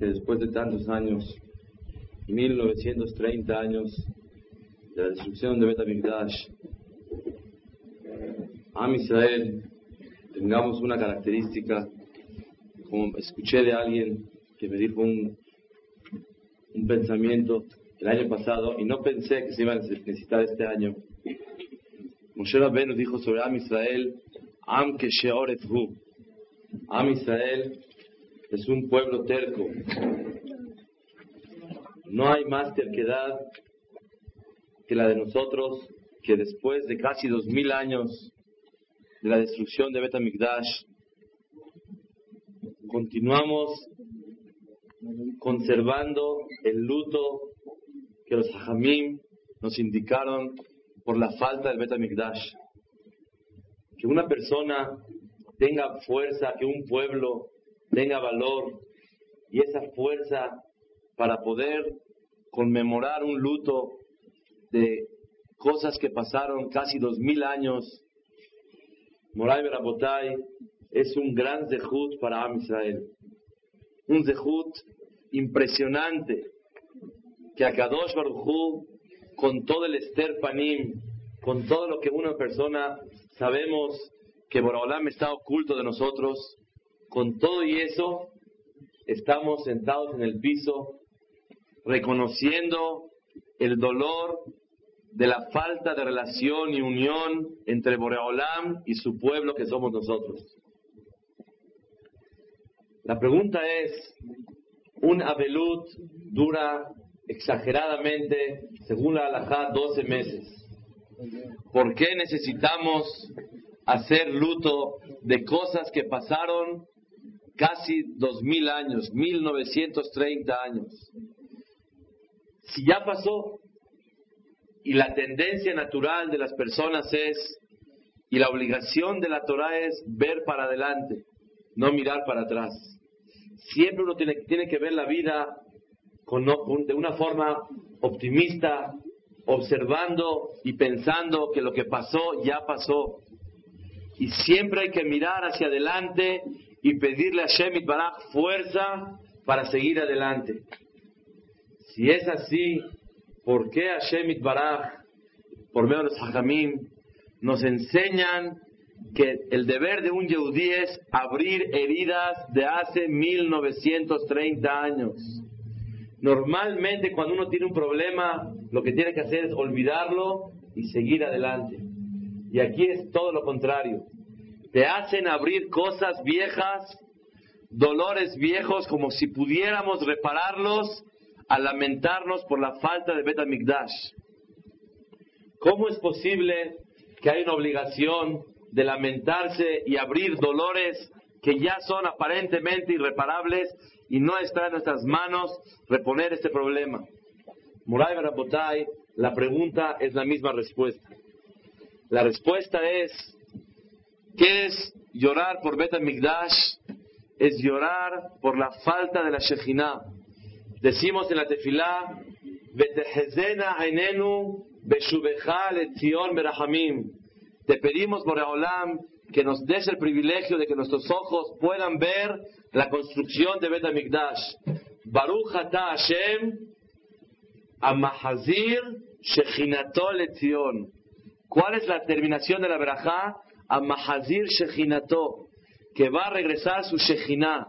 que después de tantos años, 1930 años de la destrucción de Betamigdash, Am Israel, tengamos una característica, como escuché de alguien que me dijo un, un pensamiento el año pasado y no pensé que se iba a necesitar este año. Moshe nos dijo sobre Am Israel, Am Kesheoret Hu. Am Israel es un pueblo terco. No hay más terquedad que la de nosotros, que después de casi dos mil años de la destrucción de Betamikdash, continuamos conservando el luto que los hajamim nos indicaron por la falta del Betamikdash. Que una persona tenga fuerza, que un pueblo tenga valor y esa fuerza para poder conmemorar un luto de cosas que pasaron casi dos mil años. Moray Berabotay es un gran zehut para Am Israel. Un zehut impresionante que a Kadosh Baruj con todo el Esther Panim, con todo lo que una persona sabemos que Boraholam está oculto de nosotros, con todo y eso, estamos sentados en el piso reconociendo el dolor de la falta de relación y unión entre Boreolam y su pueblo que somos nosotros. La pregunta es, un abelut dura exageradamente, según la halajá, 12 meses. ¿Por qué necesitamos hacer luto de cosas que pasaron casi 2000 años, 1930 años? Si ya pasó y la tendencia natural de las personas es, y la obligación de la Torah es ver para adelante, no mirar para atrás. Siempre uno tiene, tiene que ver la vida de una forma optimista, observando y pensando que lo que pasó ya pasó. Y siempre hay que mirar hacia adelante y pedirle a Shemit Baraj fuerza para seguir adelante. Si es así, ¿por qué Shemit Baraj, por medio de los hajamim, nos enseñan que el deber de un yehudí es abrir heridas de hace 1930 años? Normalmente cuando uno tiene un problema, lo que tiene que hacer es olvidarlo y seguir adelante. Y aquí es todo lo contrario. Te hacen abrir cosas viejas, dolores viejos, como si pudiéramos repararlos a lamentarnos por la falta de Betamigdash. ¿Cómo es posible que hay una obligación de lamentarse y abrir dolores que ya son aparentemente irreparables y no está en nuestras manos reponer este problema. Muray Barabotay, la pregunta es la misma respuesta. La respuesta es, ¿qué es llorar por Bet Migdash? Es llorar por la falta de la Shekhinah. Decimos en la tefilá, berahamim. Te pedimos, Boreolam, que nos des el privilegio de que nuestros ojos puedan ver la construcción de Bet HaMikdash. Baruch Ata Hashem, Amahazir Shechinato Letzion. ¿Cuál es la terminación de la verajá? Amahazir Shechinato, que va a regresar su Shechinah.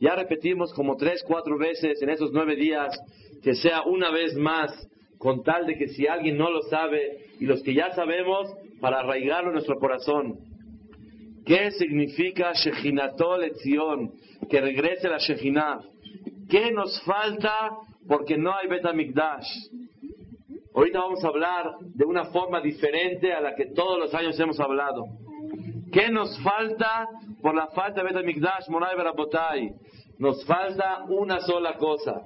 Ya repetimos como tres, cuatro veces en esos nueve días, que sea una vez más, con tal de que si alguien no lo sabe, y los que ya sabemos, para arraigarlo en nuestro corazón. ¿Qué significa Shechinato Letzion? que regrese la Shekhinah. ¿Qué nos falta? Porque no hay Betamikdash. Ahorita vamos a hablar de una forma diferente a la que todos los años hemos hablado. ¿Qué nos falta por la falta de Betamikdash, Moray Barabotay? Nos falta una sola cosa.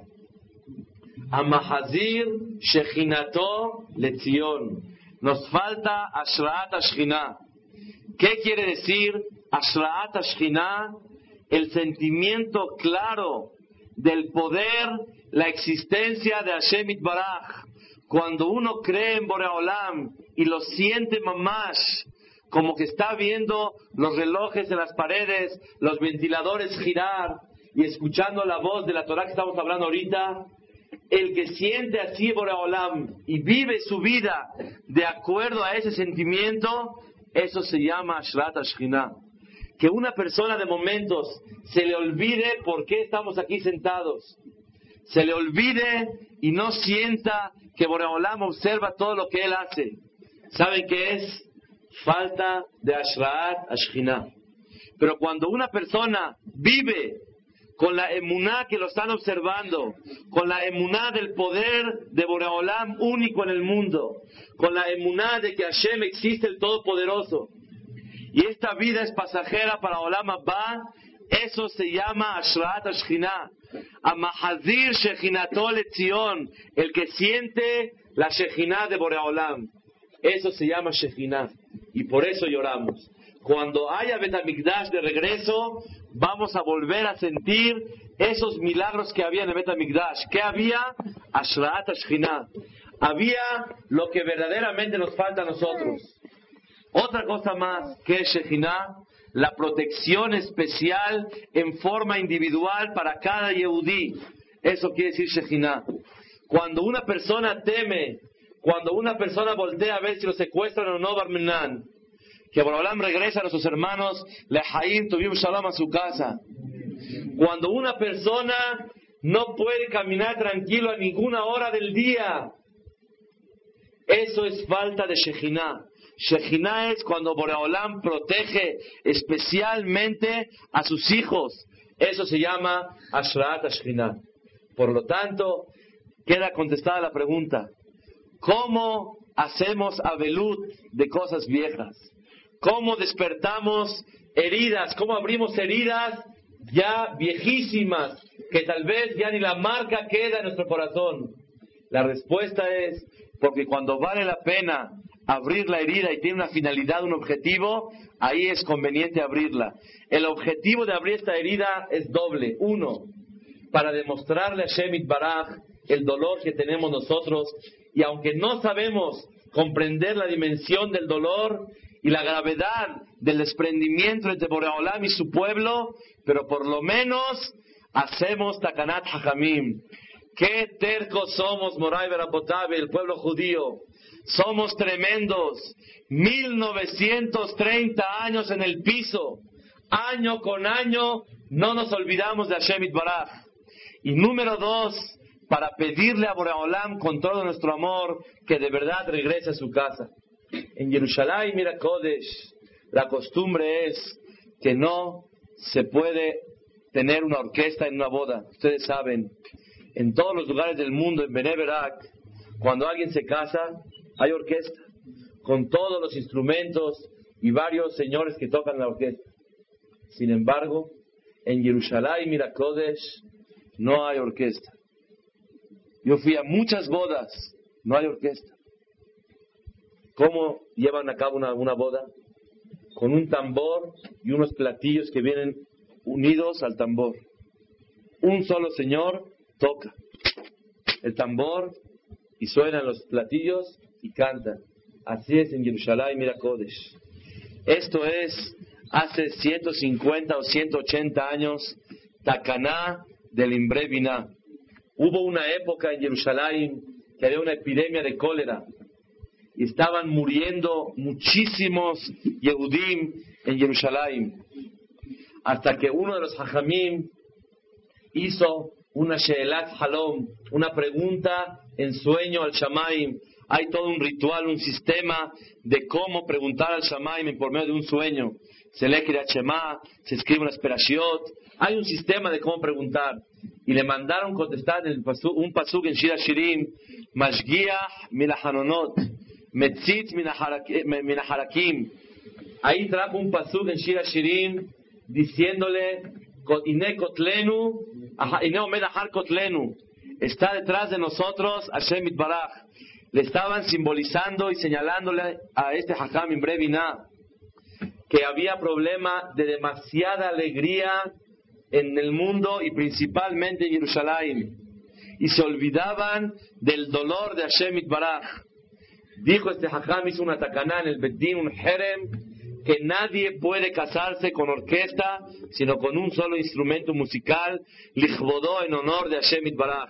Amahazir Shechinato Letzion. Nos falta Ashraat Ashkinah. ¿Qué quiere decir Ashraat Ashkinah? el sentimiento claro del poder, la existencia de Hashem Baraj. Cuando uno cree en Boreolam y lo siente mamash, como que está viendo los relojes en las paredes, los ventiladores girar, y escuchando la voz de la Torah que estamos hablando ahorita, el que siente así Boreolam y vive su vida de acuerdo a ese sentimiento, eso se llama Ashrat Ashkinah. Que una persona de momentos se le olvide por qué estamos aquí sentados. Se le olvide y no sienta que Boreolam observa todo lo que él hace. ¿Saben qué es? Falta de Ashrat Ashkinah. Pero cuando una persona vive con la emuná que lo están observando, con la emuná del poder de Boreolam único en el mundo, con la emuná de que Hashem existe el Todopoderoso, y esta vida es pasajera para Olam Abba, eso se llama Ashrat Ashkinah. Amahazir Shechinato Letzion, el que siente la Shechinah de Boreolam. Eso se llama Shechinah. Y por eso lloramos. Cuando haya Betamigdash de regreso, vamos a volver a sentir esos milagros que había en el Betamigdash. ¿Qué había? Ashraat Ashkinah. Había lo que verdaderamente nos falta a nosotros. Otra cosa más que es Shekhinah, la protección especial en forma individual para cada Yehudí. Eso quiere decir Shekhinah. Cuando una persona teme, cuando una persona voltea a ver si lo secuestran o no, Barminan, que Borolam regresa a nuestros hermanos, Lehaim, tuvimos Shalom a su casa. Cuando una persona no puede caminar tranquilo a ninguna hora del día, eso es falta de Shekhinah. Shekhinah es cuando Boreolam protege especialmente a sus hijos. Eso se llama Ashraat Shekhinah. Por lo tanto, queda contestada la pregunta. ¿Cómo hacemos abelut de cosas viejas? cómo despertamos heridas, cómo abrimos heridas ya viejísimas, que tal vez ya ni la marca queda en nuestro corazón. La respuesta es porque cuando vale la pena abrir la herida y tiene una finalidad, un objetivo, ahí es conveniente abrirla. El objetivo de abrir esta herida es doble. Uno, para demostrarle a Shemit Baraj el dolor que tenemos nosotros y aunque no sabemos comprender la dimensión del dolor, y la gravedad del desprendimiento entre Boreolam y su pueblo, pero por lo menos hacemos Takanat Hajamim. Qué tercos somos, Moray Berapotabe, el pueblo judío. Somos tremendos. 1930 años en el piso. Año con año no nos olvidamos de Hashem Baraj. Y número dos, para pedirle a Boreolam con todo nuestro amor que de verdad regrese a su casa. En Jerusalén, mira Kodesh, la costumbre es que no se puede tener una orquesta en una boda. Ustedes saben, en todos los lugares del mundo, en Beneverak, cuando alguien se casa, hay orquesta, con todos los instrumentos y varios señores que tocan la orquesta. Sin embargo, en Jerusalén, mira Kodesh, no hay orquesta. Yo fui a muchas bodas, no hay orquesta. ¿Cómo llevan a cabo una, boda? Con un tambor y unos platillos que vienen unidos al tambor. Un solo señor toca el tambor y suenan los platillos y cantan. Así es en Jerusalén, mira Kodesh. Esto es hace 150 o 180 años, Takaná del Imbrevina. Hubo una época en Jerusalén que había una epidemia de cólera y estaban muriendo muchísimos Yehudim en Jerusalén. Hasta que uno de los Hajamim hizo una Sheelat Halom, una pregunta en sueño al Shamaim. Hay todo un ritual, un sistema de cómo preguntar al Shamaim por medio de un sueño. Se lee Shema, se escribe una Esperashiot. Hay un sistema de cómo preguntar. Y le mandaron contestar un pasuk en Shira Shirim, Mashgiach Milahanonot Metzit Minaharakim. Ahí trajo un pasuk en Shira Shirim diciéndole, Ine Kotlenu, Kotlenu. Está detrás de nosotros Hashem Itbaraj. Le estaban simbolizando y señalándole a este Hakam Imbrevina que había problema de demasiada alegría en el mundo y principalmente en Jerusalén. Y se olvidaban del dolor de Hashem Itbaraj. Dijo este Hajam, hizo una tacaná en el Bedín, un jerem, que nadie puede casarse con orquesta, sino con un solo instrumento musical, lichvodó en honor de Hashem Itbaraj.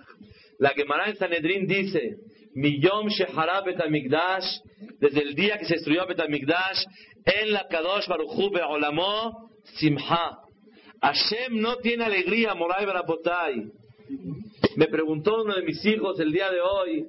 La Gemara en Sanedrín dice, Miyom Shehara Betamigdash, desde el día que se destruyó Betamigdash, en la Kadosh Baruchu Be'olamo, Simha. Hashem no tiene alegría, Moray Barapotai. Me preguntó uno de mis hijos el día de hoy,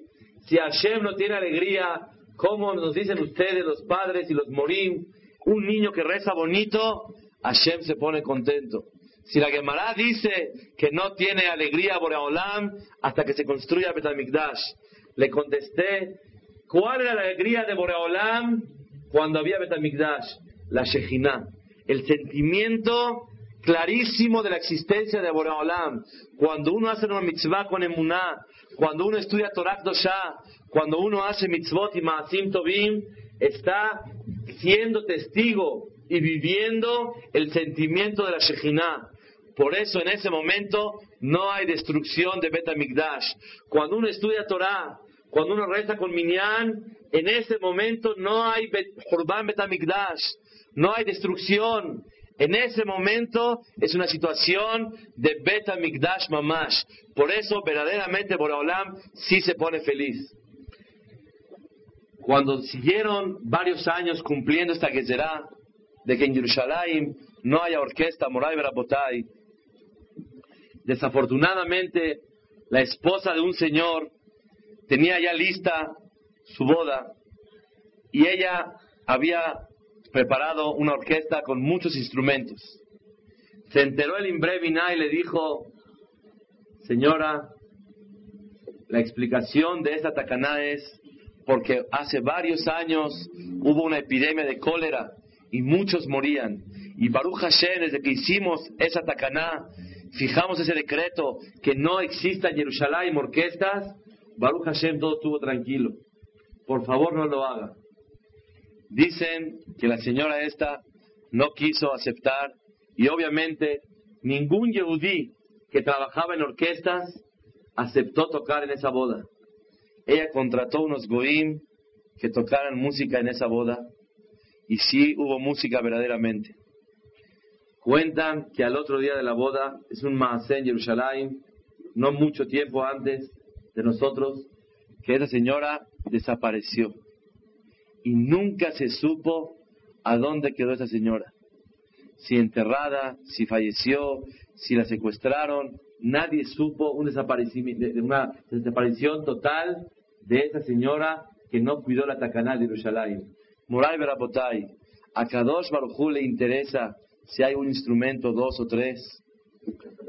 si Hashem no tiene alegría, ¿cómo nos dicen ustedes, los padres y los morim, un niño que reza bonito, Hashem se pone contento? Si la Gemara dice que no tiene alegría Boreolam hasta que se construya Betamikdash, le contesté, ¿cuál era la alegría de Boreolam cuando había Betamikdash? La Shejina, el sentimiento clarísimo de la existencia de Boreolam. Cuando uno hace una mitzvah con emuná, cuando uno estudia Torah Dosha, cuando uno hace mitzvot y maasim tovim, está siendo testigo y viviendo el sentimiento de la Shejina. Por eso en ese momento no hay destrucción de Betamikdash. Cuando uno estudia Torah, cuando uno reza con Minyan, en ese momento no hay Hurban Betamikdash, no hay destrucción. En ese momento es una situación de Betamikdash Mamash. Por eso verdaderamente Boraholam sí se pone feliz. Cuando siguieron varios años cumpliendo esta Gezerá de que en Jerusalén no haya orquesta Moray Berabotay, Desafortunadamente, la esposa de un señor tenía ya lista su boda y ella había preparado una orquesta con muchos instrumentos. Se enteró el Imbrevina y le dijo, señora, la explicación de esta tacaná es porque hace varios años hubo una epidemia de cólera y muchos morían. Y Baruch Hashem, desde que hicimos esa tacaná, fijamos ese decreto que no exista en Jerusalén orquestas, Baruch Hashem todo estuvo tranquilo. Por favor no lo haga. Dicen que la señora esta no quiso aceptar y obviamente ningún yehudí que trabajaba en orquestas aceptó tocar en esa boda. Ella contrató unos goim que tocaran música en esa boda y sí hubo música verdaderamente. Cuentan que al otro día de la boda, es un maasé en Jerusalén, no mucho tiempo antes de nosotros, que esa señora desapareció. Y nunca se supo a dónde quedó esa señora. Si enterrada, si falleció, si la secuestraron, nadie supo un de una desaparición total de esa señora que no cuidó la tacaná de Jerusalén. Moray Berapotay, a Kadosh Baruj le interesa si hay un instrumento, dos o tres.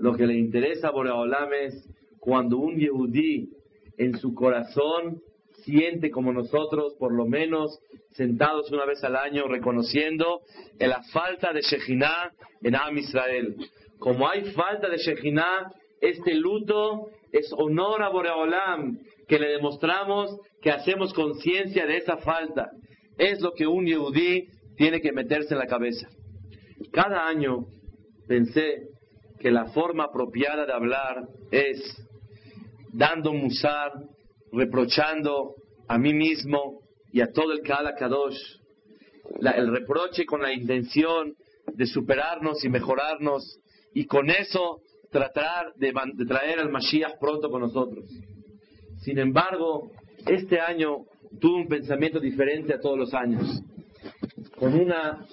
Lo que le interesa a Boreolam es cuando un Yehudí en su corazón siente como nosotros, por lo menos sentados una vez al año, reconociendo la falta de Shejinah en Am Israel. Como hay falta de Shejinah, este luto es honor a Boreolam, que le demostramos que hacemos conciencia de esa falta. Es lo que un Yehudí tiene que meterse en la cabeza. Cada año pensé que la forma apropiada de hablar es dando musar, reprochando a mí mismo y a todo el Kala Kadosh, el reproche con la intención de superarnos y mejorarnos y con eso tratar de, traer al Mashiach pronto con nosotros. Sin embargo, este año tuve un pensamiento diferente a todos los años, con una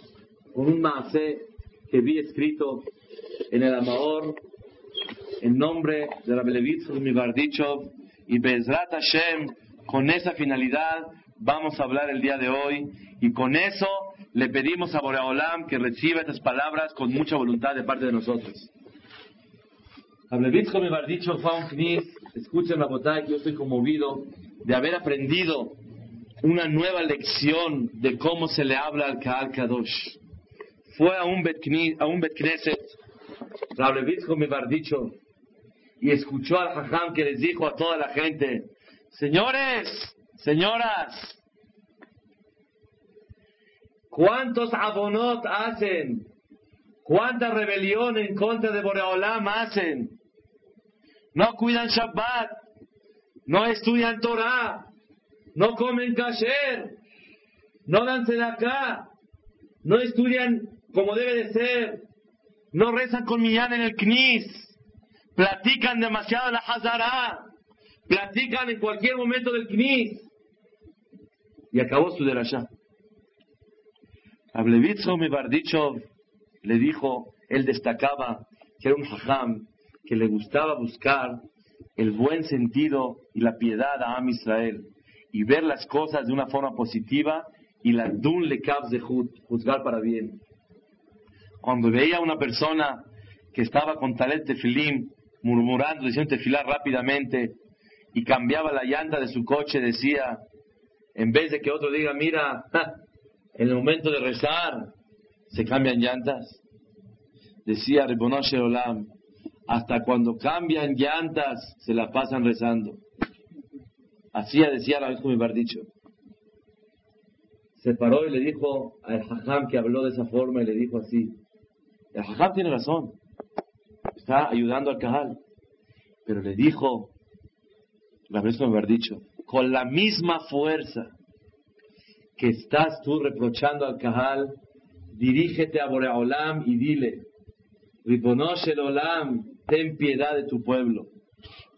con un maase que vi escrito en el Amaor en nombre de la Belevitz Migardichov y Bezrat Hashem, con esa finalidad vamos a hablar el día de hoy. Y con eso le pedimos a Boreolam que reciba estas palabras con mucha voluntad de parte de nosotros. Ablevitzko Migardichov fue un knis, escuchen la botella que yo estoy conmovido de haber aprendido una nueva lección de cómo se le habla al Kaal Kadosh. Fue a un Bet, a un bet Knesset, dicho, y escuchó al Jajam que les dijo a toda la gente, señores, señoras, ¿cuántos abonot hacen? ¿Cuánta rebelión en contra de Boreolam hacen? No cuidan Shabbat, no estudian Torah, no comen kasher, no dan acá no estudian como debe de ser, no rezan con millán en el knis, platican demasiado la hazara, platican en cualquier momento del knis. Y acabó su derashá. Ablevitzo Bardichov le dijo, él destacaba que era un hajam que le gustaba buscar el buen sentido y la piedad a Am Israel y ver las cosas de una forma positiva y la dun le de juzgar para bien. Cuando veía a una persona que estaba con talet tefilim, murmurando, diciendo tefilar rápidamente, y cambiaba la llanta de su coche, decía, en vez de que otro diga, mira, en el momento de rezar, se cambian llantas. Decía Ribonoshe Olam, hasta cuando cambian llantas, se la pasan rezando. Así decía la vez como me dicho. Se paró y le dijo al Hajam que habló de esa forma y le dijo así. El Hajam tiene razón. Está ayudando al Cajal. Pero le dijo, la vez como me dicho, con la misma fuerza que estás tú reprochando al Cajal, dirígete a Boreolam y dile, Ribonosh el Olam, ten piedad de tu pueblo.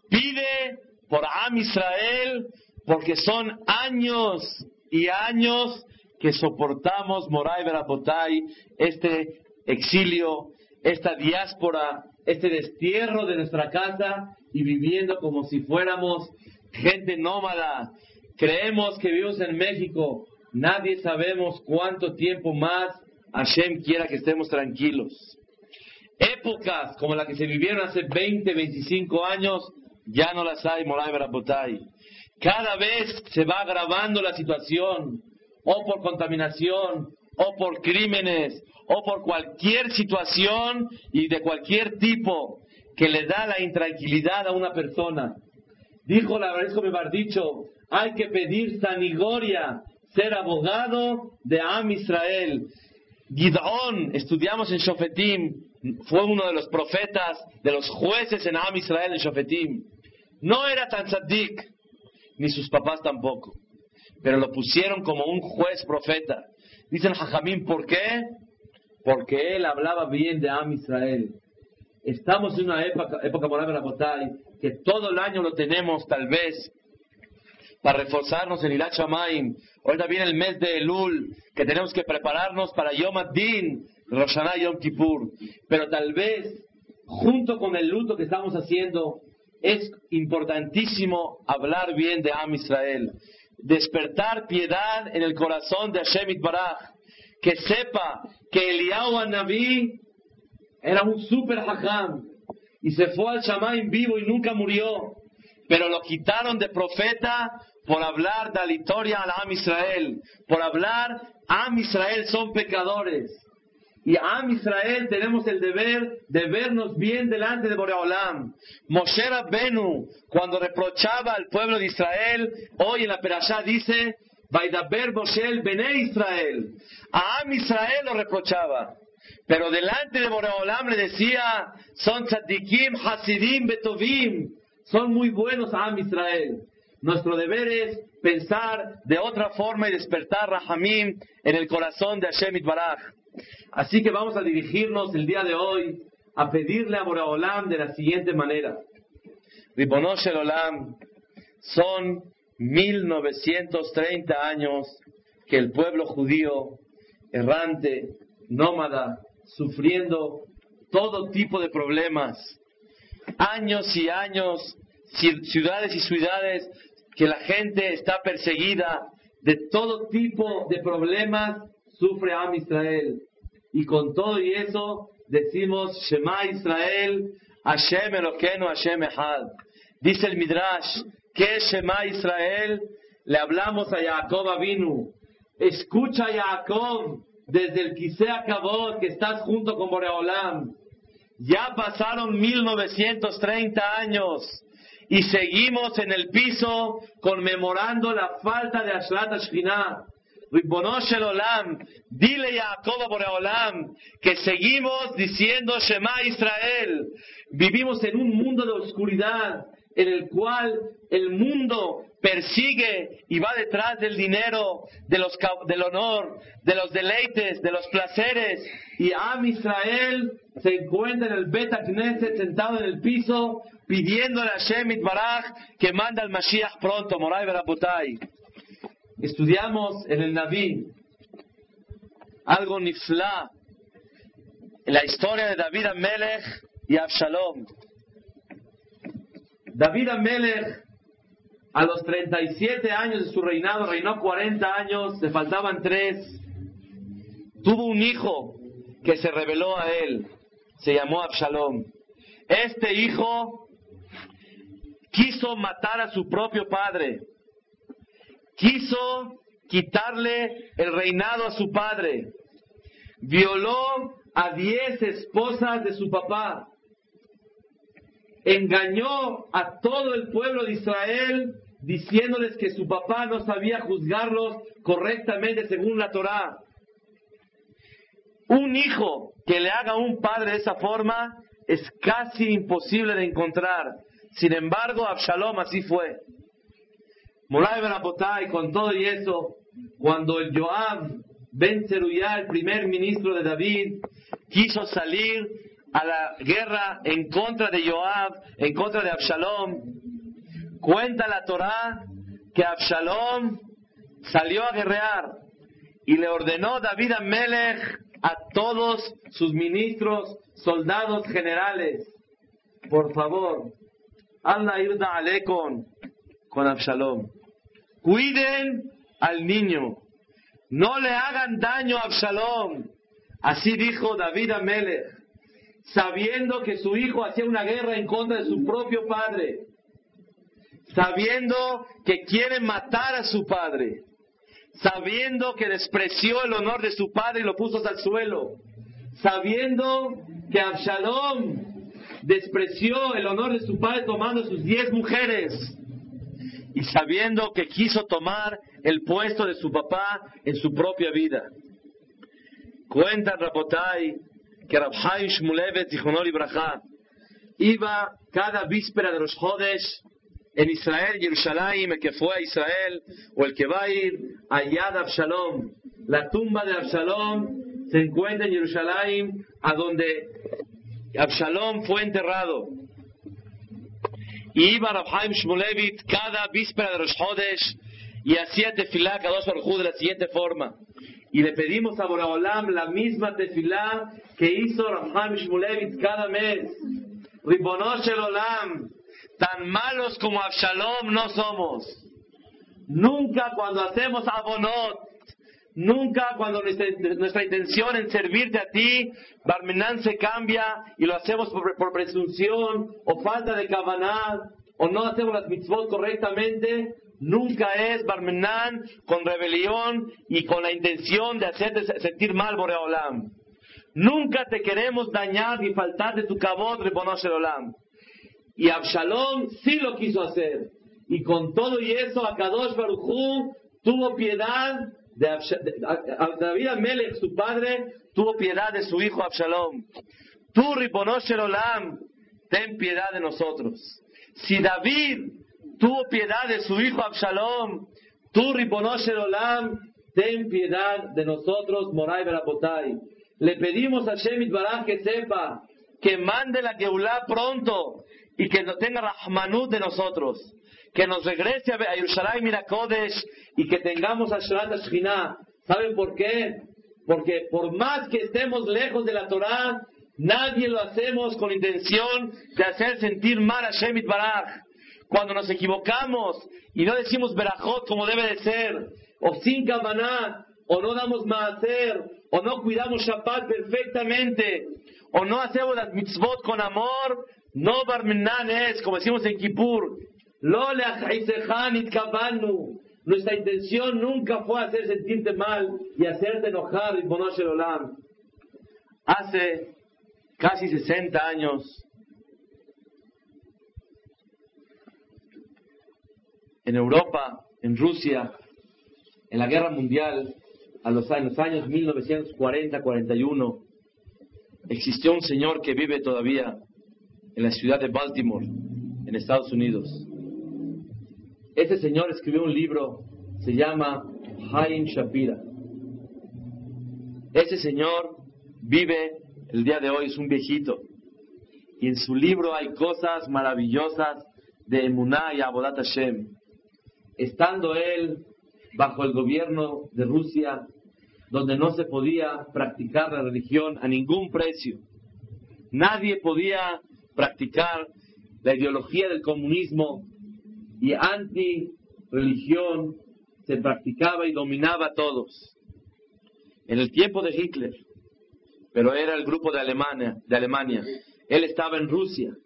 Pide por Am Israel, porque son años y años que soportamos Moray Berapotay, este exilio, esta diáspora, este destierro de nuestra casa y viviendo como si fuéramos gente nómada. Creemos que vivimos en México. Nadie sabemos cuánto tiempo más Hashem quiera que estemos tranquilos. Épocas como la que se vivieron hace 20, 25 años, ya no las hay, Moray Berapotay. Cada vez se va agravando la situación, o por contaminación, o por crímenes, o por cualquier situación y de cualquier tipo que le da la intranquilidad a una persona. Dijo la verdad me haber dicho, hay que pedir sanigoria, ser abogado de Am Israel. Gidón, estudiamos en Shofetim, fue uno de los profetas, de los jueces en Am Israel en Shofetim. No era tan sadik, ni sus papás tampoco, pero lo pusieron como un juez profeta. Dicen Jajamín, ¿por qué? Porque él hablaba bien de Am Israel. Estamos en una época, época la que todo el año lo tenemos tal vez para reforzarnos en Ilat Shamaim. Ahorita viene el mes de Elul, que tenemos que prepararnos para Yom Ad-Din, Rosh Yom Kippur. Pero tal vez, junto con el luto que estamos haciendo, es importantísimo hablar bien de Am Israel. Despertar piedad en el corazón de Hashem Baraj. Que sepa que Eliyahu Naví era un super hajam y se fue al Shamaim vivo y nunca murió. Pero lo quitaron de profeta por hablar de la historia a Am Israel. Por hablar, Am Israel son pecadores. Y Am Israel tenemos el deber de vernos bien delante de Boreolam. Moshe Benu, cuando reprochaba al pueblo de Israel, hoy en la Perashá dice, Vaidaber Moshe Bene Israel. A Am Israel lo reprochaba. Pero delante de Boreolam le decía, son tzadikim, hasidim, betovim. Son muy buenos Am Israel. Nuestro deber es pensar de otra forma y despertar Rahamim en el corazón de Hashem Baraj. Así que vamos a dirigirnos el día de hoy a pedirle a Boreolam de la siguiente manera. Ribonosh el Olam, son 1930 años que el pueblo judío, errante, nómada, sufriendo todo tipo de problemas, años y años, ciudades y ciudades que la gente está perseguida de todo tipo de problemas, sufre Am Israel. Y con todo y eso decimos Shema Israel, Hashem Eloqueno, Hashem Echad. Dice el Midrash, que Shema Israel? Le hablamos a Jacob Avinu. Escucha Jacob desde el Kisea Kabot que estás junto con Boreolam. Ya pasaron 1930 años y seguimos en el piso conmemorando la falta de Ashrat Ashkinah. Ribonoshel Olam, dile Jacob a Boreolam que seguimos diciendo Shema Israel. Vivimos en un mundo de oscuridad en el cual el mundo persigue y va detrás del dinero, de los, del honor, de los deleites, de los placeres. Y Am Israel se encuentra en el Beta Knesset sentado en el piso pidiéndole a Shemit Baraj que manda al Mashiach pronto, Moray Berabutai. Estudiamos en el Naví algo nifla, la historia de David Amelech y Absalom. David Amelech, a los 37 años de su reinado, reinó 40 años, le faltaban 3, tuvo un hijo que se reveló a él, se llamó Absalom. Este hijo quiso matar a su propio padre, quiso quitarle el reinado a su padre, violó a diez esposas de su papá, engañó a todo el pueblo de Israel diciéndoles que su papá no sabía juzgarlos correctamente según la Torá. Un hijo que le haga a un padre de esa forma es casi imposible de encontrar. Sin embargo, Absalom así fue. Moray y con todo y eso, cuando el Joab Ben Zeruyah, el primer ministro de David, quiso salir a la guerra en contra de Joab, en contra de Absalom, cuenta la Torá que Absalom salió a guerrear y le ordenó David a Melech a todos sus ministros, soldados generales, por favor, Allah irda alekon con Absalom. Cuiden al niño. No le hagan daño a Absalom. Así dijo David Amelech, sabiendo que su hijo hacía una guerra en contra de su propio padre, sabiendo que quiere matar a su padre, sabiendo que despreció el honor de su padre y lo puso al suelo, sabiendo que Absalom despreció el honor de su padre tomando sus diez mujeres y sabiendo que quiso tomar el puesto de su papá en su propia vida. Cuenta Rabotai que Rabhaim Shmulevet y Ibrahá iba cada víspera de los Jodes en Israel, Jerusalén, el que fue a Israel o el que va a ir a Yad Absalom. La tumba de Absalom se encuentra en Jerusalén, a donde Absalom fue enterrado. Y iba Rabhaim Shmulevit cada víspera de los Jodesh y hacía tefilá cada dos de la siguiente forma. Y le pedimos a Boraholam la misma tefilá que hizo Rabhaim Shmulevit cada mes. Ribonosh el Olam, tan malos como Absalom no somos. Nunca cuando hacemos abonot, Nunca cuando nuestra, intención en servirte a ti, Barmenán se cambia y lo hacemos por, presunción o falta de cabaná o no hacemos las mitzvot correctamente, nunca es Barmenán con rebelión y con la intención de hacerte sentir mal Boreolam. Nunca te queremos dañar ni faltar de tu cabot, Rebonosh Olam. Y Absalom sí lo quiso hacer. Y con todo y eso, Akadosh Baruchú tuvo piedad David Amelech, su padre, tuvo piedad de su hijo Absalom. Tú, Ribonosh Olam, ten piedad de nosotros. Si David tuvo piedad de su hijo Absalom, tú, Ribonosh Olam, ten piedad de nosotros, Moray Berapotai. Le pedimos a Shemit Baraj que sepa que mande la Geulah pronto y que tenga Rahmanut de nosotros que nos regrese a Yerushalayim Mirakodesh y que tengamos a Shalat Ashkinah. ¿Saben por qué? Porque por más que estemos lejos de la Torah, nadie lo hacemos con intención de hacer sentir mal a Shemit Baraj. Cuando nos equivocamos y no decimos Berajot como debe de ser, o sin Kavaná, o no damos Maaser, o no cuidamos Shabbat perfectamente, o no hacemos las mitzvot con amor, no Barmenan es, como decimos en Kippur, nuestra intención nunca fue hacer sentirte mal y hacerte enojar, y el Olam. Hace casi 60 años, en Europa, en Rusia, en la guerra mundial, a los, en los años 1940-41, existió un señor que vive todavía en la ciudad de Baltimore, en Estados Unidos. Ese señor escribió un libro, se llama Haim Shapira. Ese señor vive el día de hoy, es un viejito. Y en su libro hay cosas maravillosas de Emuná y Abodat Hashem. Estando él bajo el gobierno de Rusia, donde no se podía practicar la religión a ningún precio. Nadie podía practicar la ideología del comunismo y anti-religión se practicaba y dominaba a todos. En el tiempo de Hitler, pero era el grupo de Alemania, de Alemania. Él estaba en Rusia,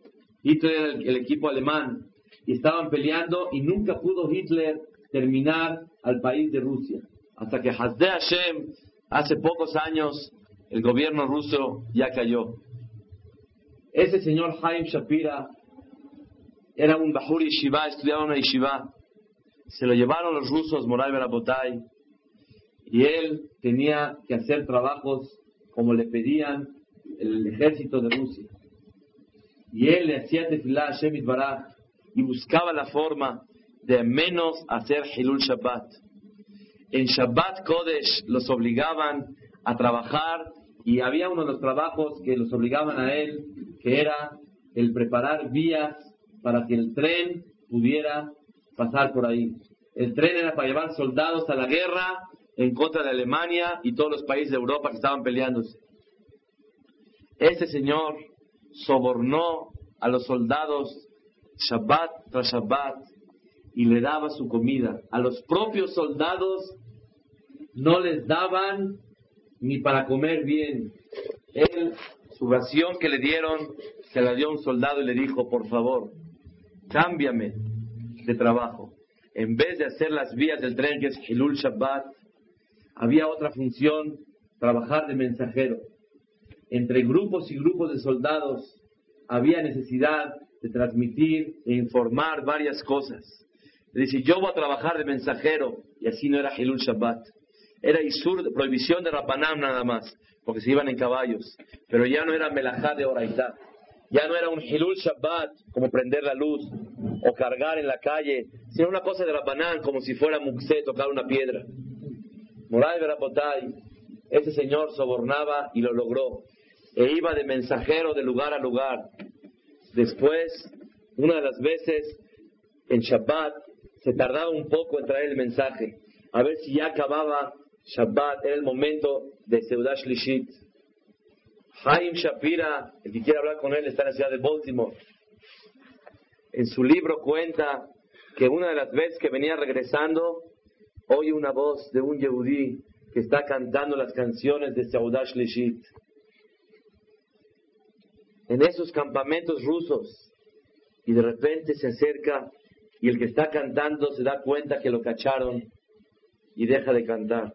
Hitler era el, equipo alemán, y estaban peleando y nunca pudo Hitler terminar al país de Rusia. Hasta que Hasde Hashem, hace pocos años, el gobierno ruso ya cayó. Ese señor Haim Shapira era un Bahur Yeshiva, estudiaba una Yeshiva. Se lo llevaron los rusos, Moray Berabotay, y él tenía que hacer trabajos como le pedían el ejército de Rusia. Y él le hacía tefilá a Shemit Baraj y buscaba la forma de menos hacer Hilul Shabbat. En Shabbat Kodesh los obligaban a trabajar y había uno de los trabajos que los obligaban a él, que era el preparar vías para que el tren pudiera pasar por ahí. El tren era para llevar soldados a la guerra en contra de Alemania y todos los países de Europa que estaban peleándose. Ese señor sobornó a los soldados Shabbat tras Shabbat y le daba su comida. A los propios soldados no les daban ni para comer bien. Él, su ración que le dieron, se la dio a un soldado y le dijo, por favor, cámbiame de trabajo. En vez de hacer las vías del tren, que es Hilul Shabbat, había otra función, trabajar de mensajero. Entre grupos y grupos de soldados había necesidad de transmitir e informar varias cosas. Le dice, yo voy a trabajar de mensajero, y así no era Hilul Shabbat. Era Isur, prohibición de Rapanam nada más, porque se iban en caballos. Pero ya no era Melajá de Oraitá. Ya no era un Hilul Shabbat, como prender la luz o cargar en la calle, sino una cosa de Rapanam, como si fuera Muxé, tocar una piedra. Moray Berapotay, ese señor sobornaba y lo logró. E iba de mensajero de lugar a lugar. Después, una de las veces, en Shabbat, se tardaba un poco en traer el mensaje. A ver si ya acababa Shabbat, era el momento de Seudash Lishit. Haim Shapira, el que quiere hablar con él, está en la ciudad de Baltimore. En su libro cuenta que una de las veces que venía regresando, oye una voz de un Yehudí que está cantando las canciones de Seudash Lishit. En esos campamentos rusos, y de repente se acerca y el que está cantando se da cuenta que lo cacharon y deja de cantar.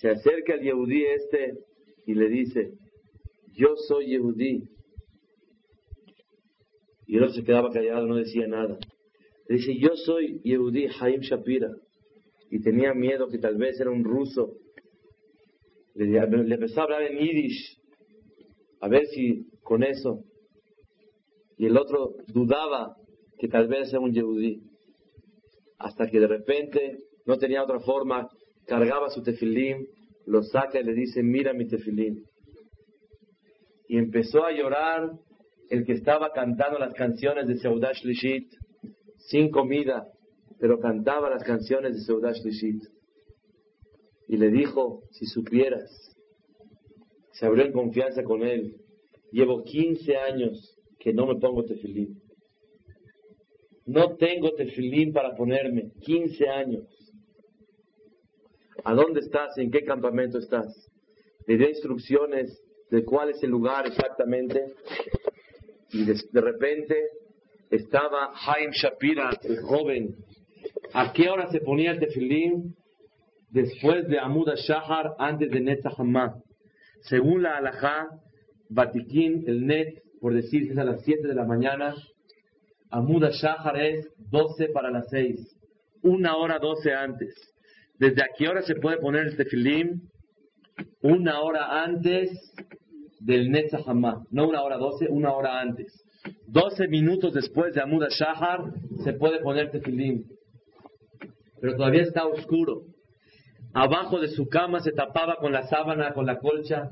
Se acerca el Yehudí este y le dice, yo soy Yehudí. Y el otro se quedaba callado, no decía nada. Le dice, yo soy Yehudí Haim Shapira. Y tenía miedo que tal vez era un ruso. Le, le empezó a hablar en yiddish, a ver si con eso. Y el otro dudaba que tal vez era un Yehudí. Hasta que de repente no tenía otra forma, cargaba su tefilín, lo saca y le dice, mira mi tefilín. Y empezó a llorar el que estaba cantando las canciones de Seudash Lishit, sin comida, pero cantaba las canciones de Seudash Lishit. Y le dijo, si supieras, se abrió en confianza con él, llevo 15 años que no me pongo tefilín. No tengo tefilín para ponerme, 15 años. ¿A dónde estás? ¿En qué campamento estás? Le dio instrucciones de cuál es el lugar exactamente. Y de, repente estaba Haim Shapira, el joven. ¿A qué hora se ponía el tefilín? Después de Amud Shahar, antes de Netzahama. Según la halajá, Batiquín, el net, por decir es a las 7 de la mañana, Amud Shahar es 12 para las 6. Una hora 12 antes. ¿Desde a qué hora se puede poner el tefilim? Una hora antes del Netzahama. No una hora doce, una hora antes. Doce minutos después de Amud Shahar se puede poner tefilim. Pero todavía está oscuro. Abajo de su cama se tapaba con la sábana, con la colcha,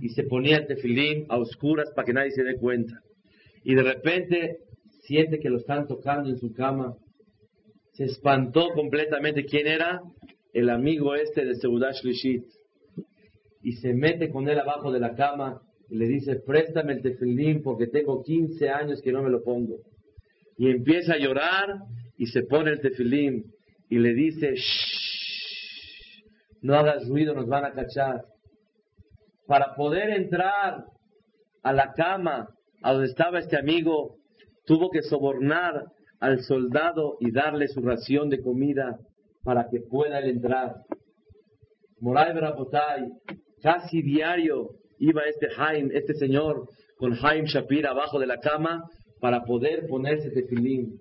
y se ponía el tefilín a oscuras para que nadie se dé cuenta. Y de repente siente que lo están tocando en su cama. Se espantó completamente. ¿Quién era? El amigo este de Seudash Lishit. Y se mete con él abajo de la cama y le dice, préstame el tefilín porque tengo 15 años que no me lo pongo. Y empieza a llorar y se pone el tefilín y le dice, Shh, no hagas ruido, nos van a cachar. Para poder entrar a la cama a donde estaba este amigo, tuvo que sobornar al soldado y darle su ración de comida para que pueda él entrar. Moray Brapotay, casi diario iba este Haim, este señor, con Haim Shapir abajo de la cama para poder ponerse tefilín.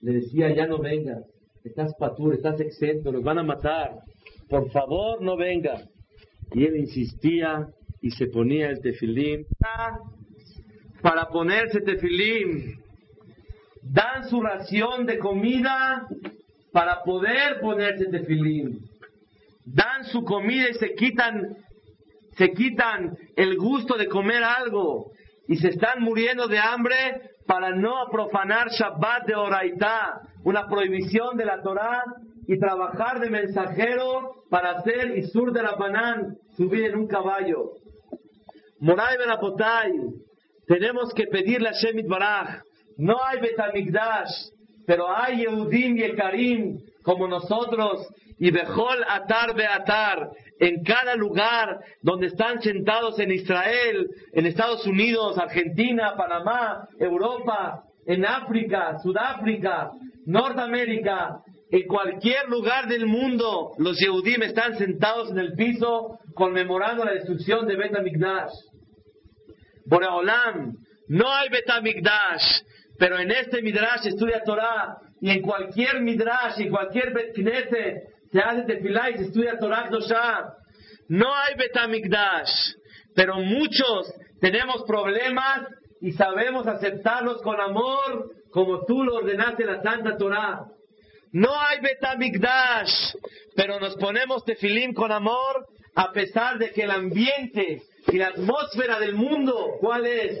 Le decía, ya no vengas, estás patur, estás exento, nos van a matar, por favor no vengas. Y él insistía y se ponía el tefilín para ponerse tefilín. Dan su ración de comida para poder ponerse tefilín. Dan su comida y se quitan, se quitan el gusto de comer algo y se están muriendo de hambre para no profanar Shabbat de Oraitá, una prohibición de la Torá y trabajar de mensajero para hacer Isur de la Banán, subir en un caballo. Moray Benapotay, tenemos que pedirle a Shemit Baraj. No hay Betamigdash, pero hay Yehudim y Karim como nosotros. Y Bejol Atar Beatar, en cada lugar donde están sentados en Israel, en Estados Unidos, Argentina, Panamá, Europa, en África, Sudáfrica, Norteamérica, en cualquier lugar del mundo, los Yehudim están sentados en el piso conmemorando la destrucción de Bet Boreolam, no hay Betamigdash, pero en este Midrash estudia Torah, y en cualquier Midrash, y cualquier Bet se hace tefilá y se estudia Torah Dosha. No hay Betamigdash, pero muchos tenemos problemas y sabemos aceptarlos con amor, como tú lo ordenaste en la Santa Torah. No hay Betamigdash, pero nos ponemos tefilim con amor a pesar de que el ambiente y la atmósfera del mundo, ¿cuál es?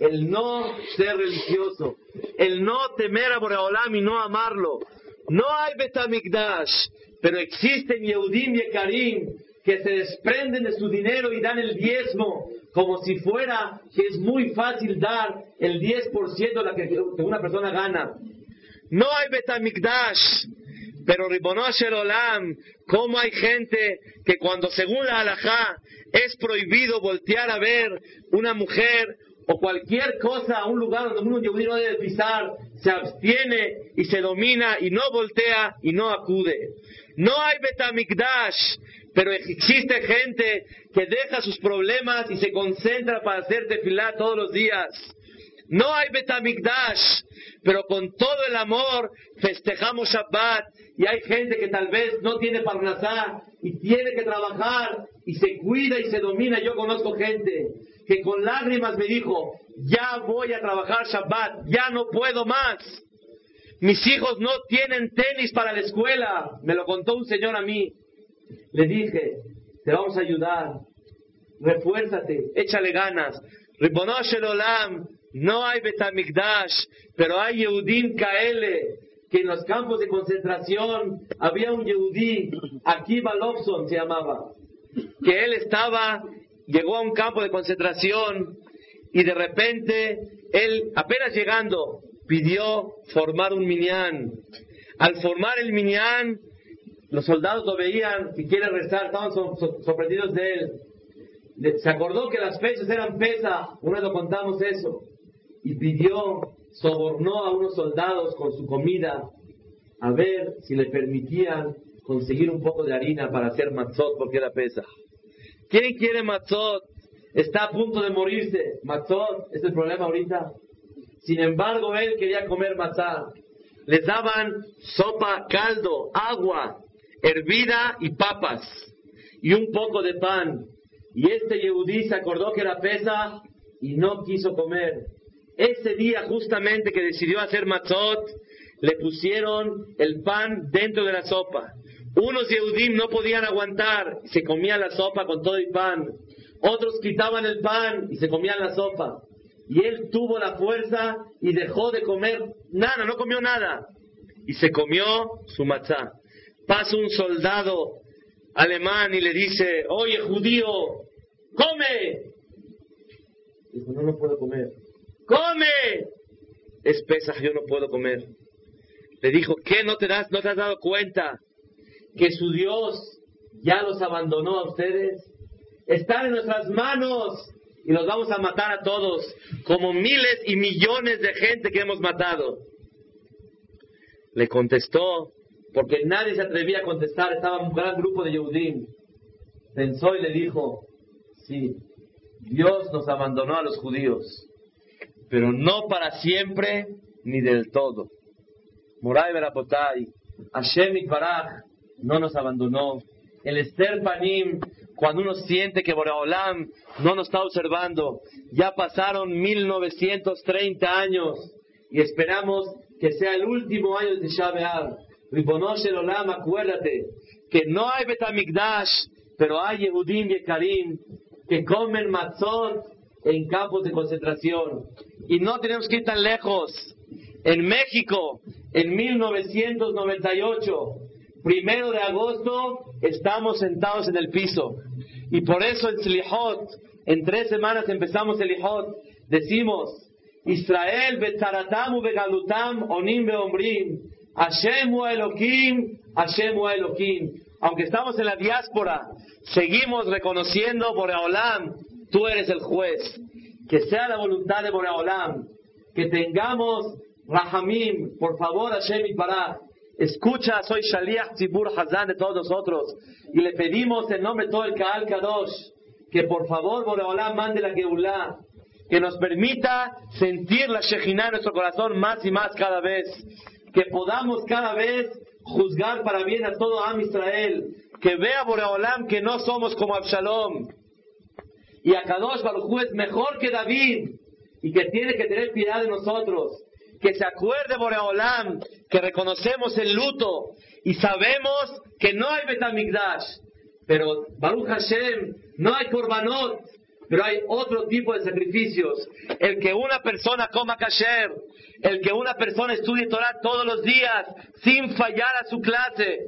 El no ser religioso, el no temer a Boreolam y no amarlo. No hay Betamigdash, pero existen Yehudim y Karim que se desprenden de su dinero y dan el diezmo, como si fuera que es muy fácil dar el 10% de lo que una persona gana. No hay Betamigdash, pero Ribonosh el Olam, ¿cómo hay gente que cuando según la halajá es prohibido voltear a ver una mujer o cualquier cosa un lugar donde uno no debe pisar, se abstiene y se domina y no voltea y no acude. No hay Betamigdash, pero existe gente que deja sus problemas y se concentra para hacer tefilá todos los días. No hay Betamigdash, pero con todo el amor festejamos Shabbat y hay gente que tal vez no tiene parnasá y tiene que trabajar y se cuida y se domina. Yo conozco gente que con lágrimas me dijo, ya voy a trabajar Shabbat, ya no puedo más. Mis hijos no tienen tenis para la escuela. Me lo contó un señor a mí. Le dije, te vamos a ayudar. Refuérzate, échale ganas. Ribonosh Olam, no hay Betamigdash, pero hay Yehudim Kaele, que en los campos de concentración había un Yehudí, Akiva Lobson se llamaba, que él estaba, llegó a un campo de concentración y de repente él, apenas llegando, pidió formar un minyan. Al formar el minyan, los soldados lo veían y quiere rezar, estaban sorprendidos de él. Se acordó que las fechas eran pesa, una vez lo contamos eso, y pidió, sobornó a unos soldados con su comida a ver si le permitían conseguir un poco de harina para hacer matzot porque era pesa. ¿Quién quiere matzot? Está a punto de morirse. Matzot es el problema ahorita. Sin embargo, él quería comer matzah. les daban sopa, caldo, agua, hervida y papas, y un poco de pan. Y este Yehudí se acordó que era pesa y no quiso comer. Ese día justamente que decidió hacer matzot, le pusieron el pan dentro de la sopa. Unos Yehudim no podían aguantar, se comían la sopa con todo el pan. Otros quitaban el pan y se comían la sopa. Y él tuvo la fuerza y dejó de comer nada, no comió nada. Y se comió su matzá. Pasa un soldado alemán y le dice, oye judío, come. Dijo, no, no puedo comer. ¡Come! Es pesa, yo no puedo comer. Le dijo, ¿qué no te, das, no te has dado cuenta que su Dios ya los abandonó a ustedes? Están en nuestras manos y los vamos a matar a todos, como miles y millones de gente que hemos matado. Le contestó, porque nadie se atrevía a contestar, estaba un gran grupo de Yehudim. Pensó y le dijo, sí, Dios nos abandonó a los judíos, pero no para siempre ni del todo. Moray Berapotay, Hashem Baraj no nos abandonó. El Esther Panim, cuando uno siente que Boreolam no nos está observando, ya pasaron 1930 años y esperamos que sea el último año de Tisha B'Av. el Olam, acuérdate que no hay Betamigdash, pero hay Yehudim y Karim que comen matzot en campos de concentración. Y no tenemos que ir tan lejos. En México, en 1998, primero de agosto, estamos sentados en el piso. Y por eso en Slihot, en tres semanas empezamos el Slihot, decimos, Israel betzaratamu begalutam onim beombrim, Hashem Elohim, Hashem Elohim. Aunque estamos en la diáspora, seguimos reconociendo Boreolam, tú eres el juez. Que sea la voluntad de Boreolam, que tengamos Rahamim, por favor, Hashem Baraj, escucha, soy Shaliach Tzibur Hazan de todos nosotros, y le pedimos en nombre de todo el Kaal Kadosh, que por favor Boreolam mande la Geulah, que nos permita sentir la Shekhinah en nuestro corazón más y más cada vez, que podamos cada vez juzgar para bien a todo Am Israel, que vea Boreolam que no somos como Absalom, y a Kadosh Baruj es mejor que David, y que tiene que tener piedad de nosotros, que se acuerde Boreolam, que reconocemos el luto y sabemos que no hay Betamigdash, pero Baruch Hashem, no hay Korbanot, pero hay otro tipo de sacrificios. El que una persona coma kasher, el que una persona estudie Torah todos los días sin fallar a su clase,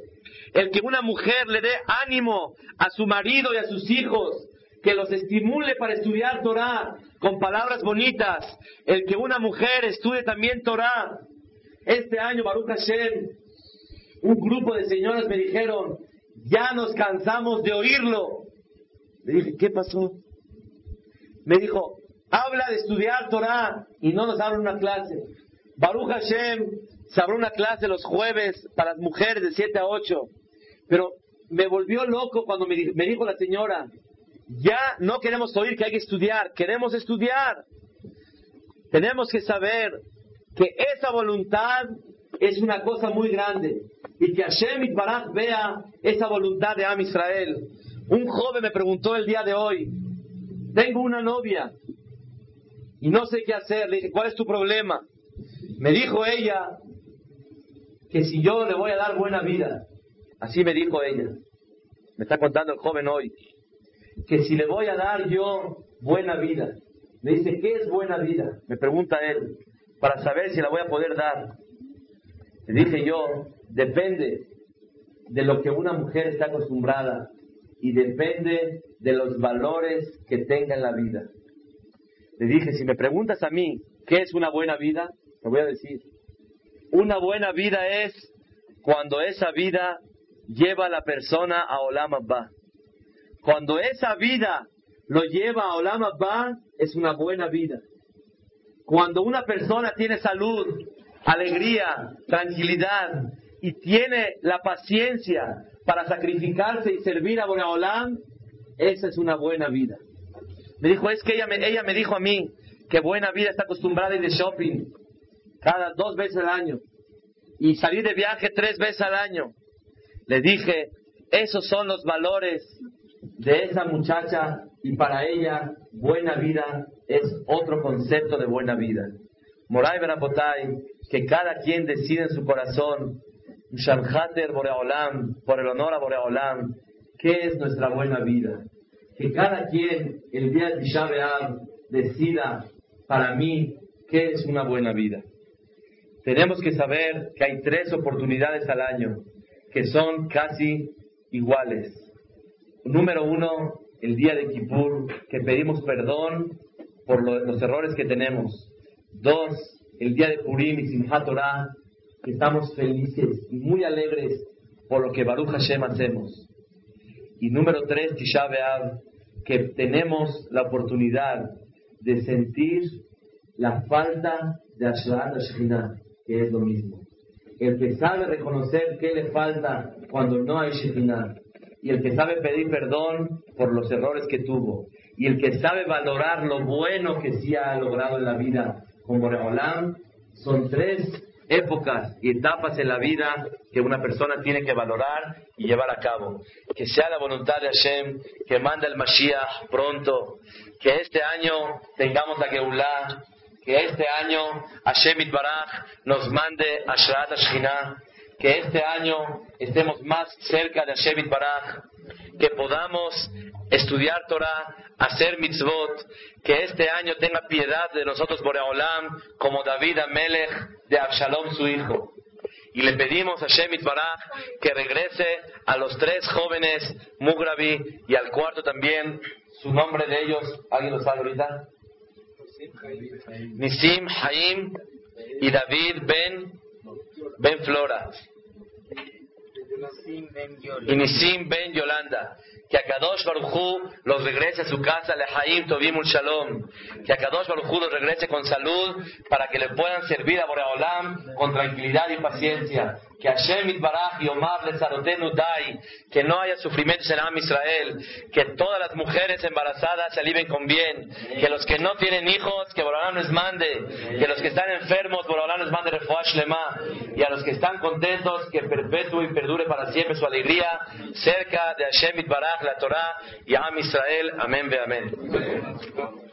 el que una mujer le dé ánimo a su marido y a sus hijos, que los estimule para estudiar Torah con palabras bonitas, el que una mujer estudie también Torah. Este año, Baruch Hashem, un grupo de señoras me dijeron, ya nos cansamos de oírlo. Le dije, ¿qué pasó? Me dijo, habla de estudiar Torah y no nos habla una clase. Baruch Hashem se abrió una clase los jueves para las mujeres de 7 a 8. Pero me volvió loco cuando me dijo la señora, ya no queremos oír que hay que estudiar, queremos estudiar. Tenemos que saber que esa voluntad es una cosa muy grande y que Hashem Itbaraj vea esa voluntad de Am Israel. Un joven me preguntó el día de hoy, tengo una novia y no sé qué hacer. Le dije, ¿cuál es tu problema? Me dijo ella que si yo le voy a dar buena vida, así me dijo ella. Me está contando el joven hoy que si le voy a dar yo buena vida, me dice, ¿qué es buena vida? Me pregunta él, para saber si la voy a poder dar. Le dije yo, depende de lo que una mujer está acostumbrada y depende de los valores que tenga en la vida. Le dije, si me preguntas a mí, ¿qué es una buena vida? Te voy a decir, una buena vida es cuando esa vida lleva a la persona a Olam. Cuando esa vida lo lleva a Olam Abba, es una buena vida. Cuando una persona tiene salud, alegría, tranquilidad y tiene la paciencia para sacrificarse y servir a Olam, esa es una buena vida. Me dijo, es que ella me, ella me dijo a mí que buena vida está acostumbrada a ir de shopping cada dos veces al año. y salir de viaje tres veces al año. Le dije, esos son los valores de esa muchacha y para ella buena vida es otro concepto de buena vida. Moray Berapotay, que cada quien decida en su corazón, Shamhater Boreolam, por el honor a Boreolam, qué es nuestra buena vida. Que cada quien el día de Tisha decida para mí qué es una buena vida. Tenemos que saber que hay tres oportunidades al año que son casi iguales. Número uno, el día de Kippur, que pedimos perdón por los errores que tenemos. Dos, el día de Purim y Simchat Torah, que estamos felices y muy alegres por lo que Baruch Hashem hacemos. Y número tres, Tisha B'Av, que tenemos la oportunidad de sentir la falta de Ashrat Shekhinah, que es lo mismo. Que sabe reconocer qué le falta cuando no hay Shekhinah, y el que sabe pedir perdón por los errores que tuvo, y el que sabe valorar lo bueno que sí ha logrado en la vida con Boreolam, son tres épocas y etapas en la vida que una persona tiene que valorar y llevar a cabo. Que sea la voluntad de Hashem, que manda el Mashiach pronto, que este año tengamos la Geulah, que este año Hashem Itbaraj nos mande Ashrat Ashkinah, que este año estemos más cerca de Hashem Itbaraj, que podamos estudiar Torah, hacer mitzvot, que este año tenga piedad de nosotros Boreolam, como David Amelech de Absalom su hijo. Y le pedimos a Shemit Baraj que regrese a los tres jóvenes Mugrabi y al cuarto también, su nombre de ellos, ¿alguien lo sabe ahorita? Nisim Haim y David Ben, ben Flora. Y Nisim Ben Yolanda que Akadosh Barujú los regrese a su casa, Lehaim Tovimul Shalom, que Akadosh Barujú los regrese con salud para que le puedan servir a Boreolam con tranquilidad y paciencia, que Hashem Itbaraj y Omar le Dai, que no haya sufrimientos en Am Israel, que todas las mujeres embarazadas se alivien con bien, que los que no tienen hijos, que Boreolam les mande, que los que están enfermos, Boreolam les mande Refuash Lema, y a los que están contentos, que perpetúe y perdure para siempre su alegría cerca de Hashem Itbaraj, la Torah y Am Israel. Amén ve amén.